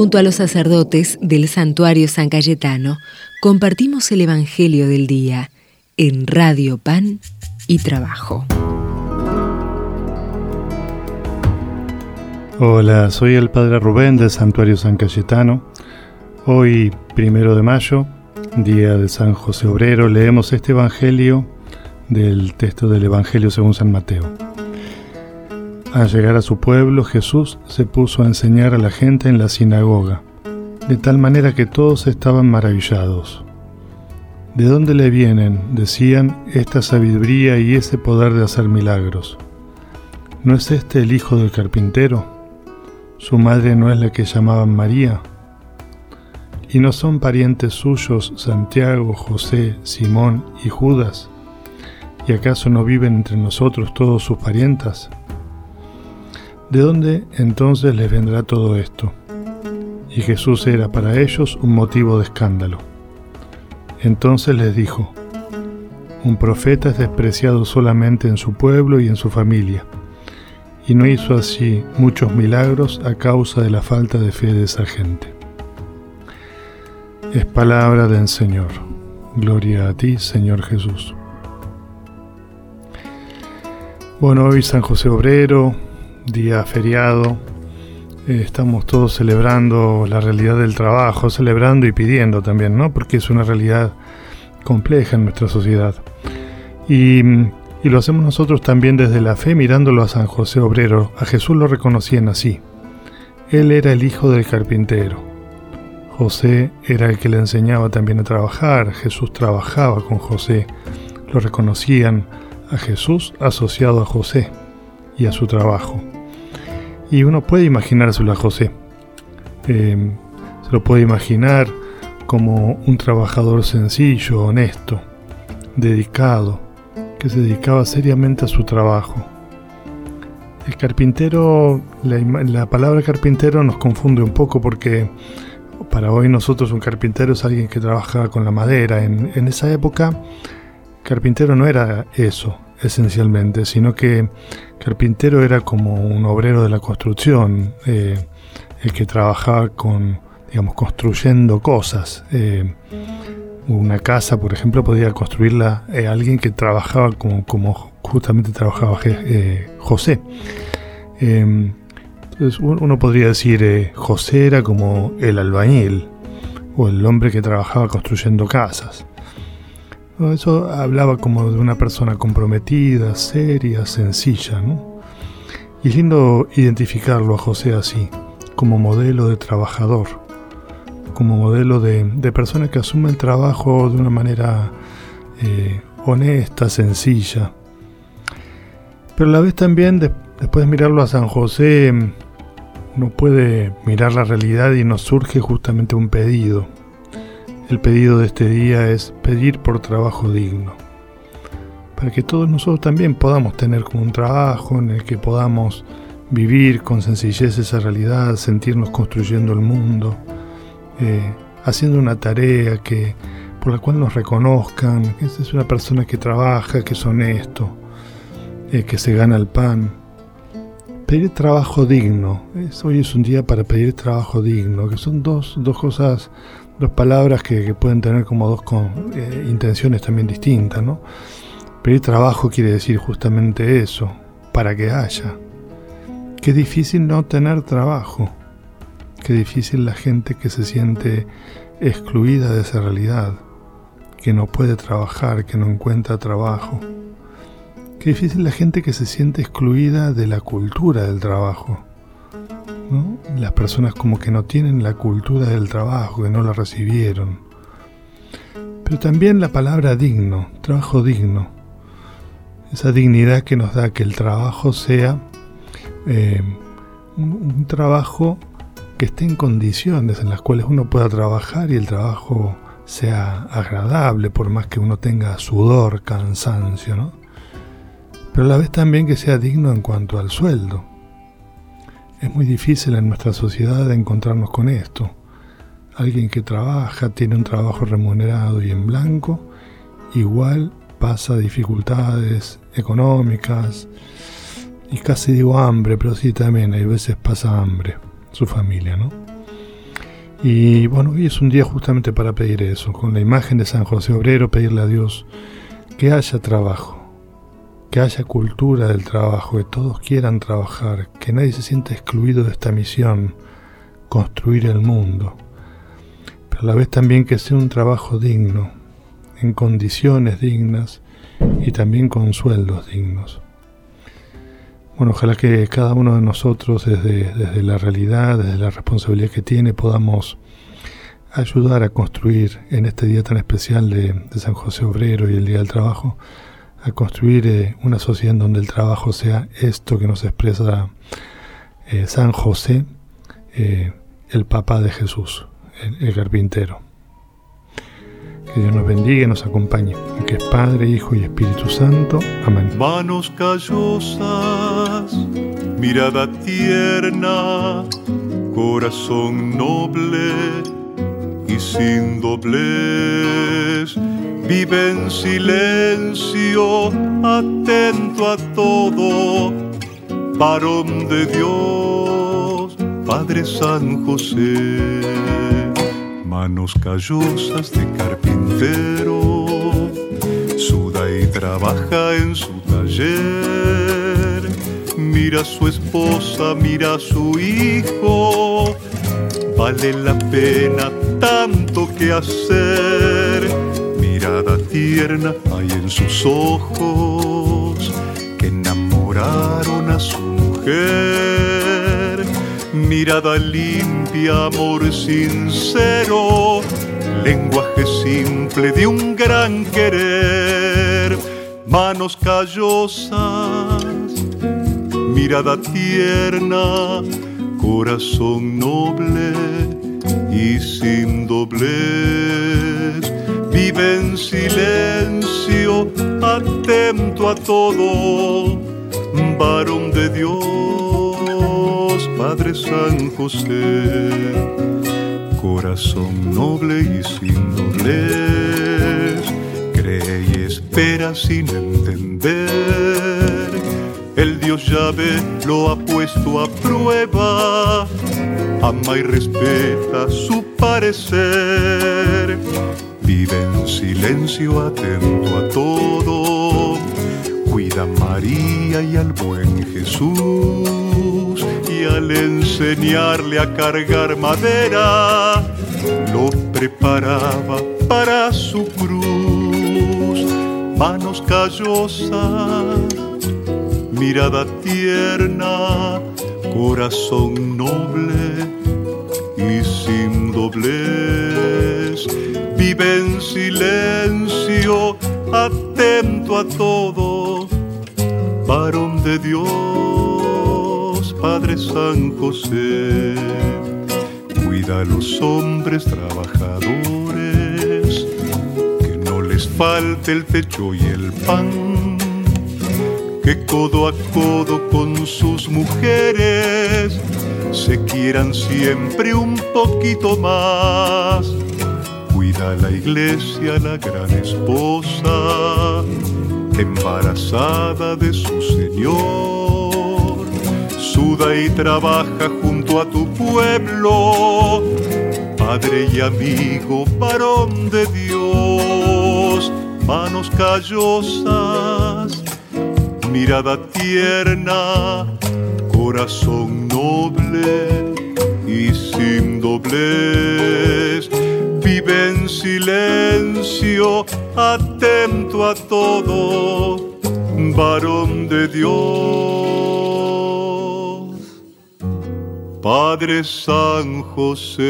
Junto a los sacerdotes del santuario San Cayetano, compartimos el Evangelio del Día en Radio Pan y Trabajo. Hola, soy el Padre Rubén del Santuario San Cayetano. Hoy, primero de mayo, día de San José Obrero, leemos este Evangelio del texto del Evangelio según San Mateo. Al llegar a su pueblo, Jesús se puso a enseñar a la gente en la sinagoga, de tal manera que todos estaban maravillados. ¿De dónde le vienen, decían, esta sabiduría y ese poder de hacer milagros? ¿No es este el hijo del carpintero? ¿Su madre no es la que llamaban María? ¿Y no son parientes suyos Santiago, José, Simón y Judas? ¿Y acaso no viven entre nosotros todos sus parientas? ¿De dónde entonces les vendrá todo esto? Y Jesús era para ellos un motivo de escándalo. Entonces les dijo, un profeta es despreciado solamente en su pueblo y en su familia, y no hizo así muchos milagros a causa de la falta de fe de esa gente. Es palabra del Señor. Gloria a ti, Señor Jesús. Bueno, hoy San José Obrero, día feriado. Eh, estamos todos celebrando la realidad del trabajo, celebrando y pidiendo también, ¿no? Porque es una realidad compleja en nuestra sociedad. Y, y lo hacemos nosotros también desde la fe, mirándolo a San José Obrero. A Jesús lo reconocían así. Él era el hijo del carpintero. José era el que le enseñaba también a trabajar. Jesús trabajaba con José. Lo reconocían a Jesús asociado a José y a su trabajo. Y uno puede imaginárselo a José. Eh, se lo puede imaginar como un trabajador sencillo, honesto, dedicado, que se dedicaba seriamente a su trabajo. El carpintero, la, palabra carpintero nos confunde un poco porque para hoy nosotros un carpintero es alguien que trabaja con la madera. En, en esa época, carpintero no era eso, esencialmente, sino que carpintero era como un obrero de la construcción, eh, el que trabajaba con, digamos, construyendo cosas. Eh, una casa, por ejemplo, podía construirla eh, alguien que trabajaba como, como justamente trabajaba José. entonces uno podría decir, José era como el albañil o el hombre que trabajaba construyendo casas. Eso hablaba como de una persona comprometida, seria, sencilla, ¿no? Y es lindo identificarlo a José así, como modelo de trabajador, como modelo de, persona que asume el trabajo de una manera eh, honesta, sencilla. Pero a la vez también, después de mirarlo a San José, no puede mirar la realidad y nos surge justamente un pedido el pedido de este día es pedir por trabajo digno, para que todos nosotros también podamos tener como un trabajo en el que podamos vivir con sencillez esa realidad, sentirnos construyendo el mundo, eh, haciendo una tarea que por la cual nos reconozcan que es una persona que trabaja, que es honesto, eh, que se gana el pan. Pedir trabajo digno. hoy es un día para pedir trabajo digno, que son dos, dos cosas dos palabras que, pueden tener como dos eh, intenciones también distintas, ¿no? Pedir trabajo quiere decir justamente eso, para que haya. Qué difícil no tener trabajo. Qué difícil la gente que se siente excluida de esa realidad, que no puede trabajar, que no encuentra trabajo. Qué difícil la gente que se siente excluida de la cultura del trabajo las personas como que no tienen la cultura del trabajo, que no la recibieron. Pero también la palabra digno, trabajo digno. Esa dignidad que nos da que el trabajo sea eh, un, trabajo que esté en condiciones en las cuales uno pueda trabajar y el trabajo sea agradable, por más que uno tenga sudor, cansancio, ¿no? Pero a la vez también que sea digno en cuanto al sueldo. Es muy difícil en nuestra sociedad encontrarnos con esto. Alguien que trabaja, tiene un trabajo remunerado y en blanco, igual pasa dificultades económicas y casi digo hambre, pero sí también hay veces pasa hambre, su familia, ¿no? Y bueno, hoy es un día justamente para pedir eso, con la imagen de San José Obrero, pedirle a Dios que haya trabajo, que haya cultura del trabajo, que todos quieran trabajar, que nadie se sienta excluido de esta misión, construir el mundo, pero a la vez también que sea un trabajo digno, en condiciones dignas y también con sueldos dignos. Bueno, ojalá que cada uno de nosotros desde, desde la realidad, desde la responsabilidad que tiene, podamos ayudar a construir en este día tan especial de, San José Obrero y el Día del Trabajo, a construir eh, una sociedad en donde el trabajo sea esto que nos expresa eh, San José, eh, el papá de Jesús, el carpintero. Que Dios nos bendiga y nos acompañe, que es Padre, Hijo y Espíritu Santo. Amén. Manos callosas, mirada tierna, corazón noble y sin doblez. Vive en silencio, atento a todo, varón de Dios, Padre San José. Manos callosas de carpintero, suda y trabaja en su taller, mira a su esposa, mira a su hijo, vale la pena tanto que hacer, mirada tierna hay en sus ojos que enamoraron a su mujer. Mirada limpia, amor sincero, lenguaje simple de un gran querer, manos callosas, mirada tierna, corazón noble y sin doblez, vive en silencio, atento a todo, varón de Dios Padre San José, corazón noble y sin doblez, cree y espera sin entender. El Dios llave lo ha puesto a prueba, ama y respeta su parecer. Vive en silencio atento a todo, cuida a María y al buen Jesús al enseñarle a cargar madera, lo preparaba para su cruz. Manos callosas, mirada tierna, corazón noble y sin doblez. Vive en silencio, atento a todo, varón de Dios Padre San José, cuida a los hombres trabajadores, que no les falte el techo y el pan, que codo a codo con sus mujeres se quieran siempre un poquito más. Cuida a la iglesia, la gran esposa, embarazada de su Señor suda y trabaja junto a tu pueblo, Padre y amigo, varón de Dios, manos callosas, mirada tierna, corazón noble y sin doblez. Vive en silencio, atento a todo, varón de Dios. Padre San José.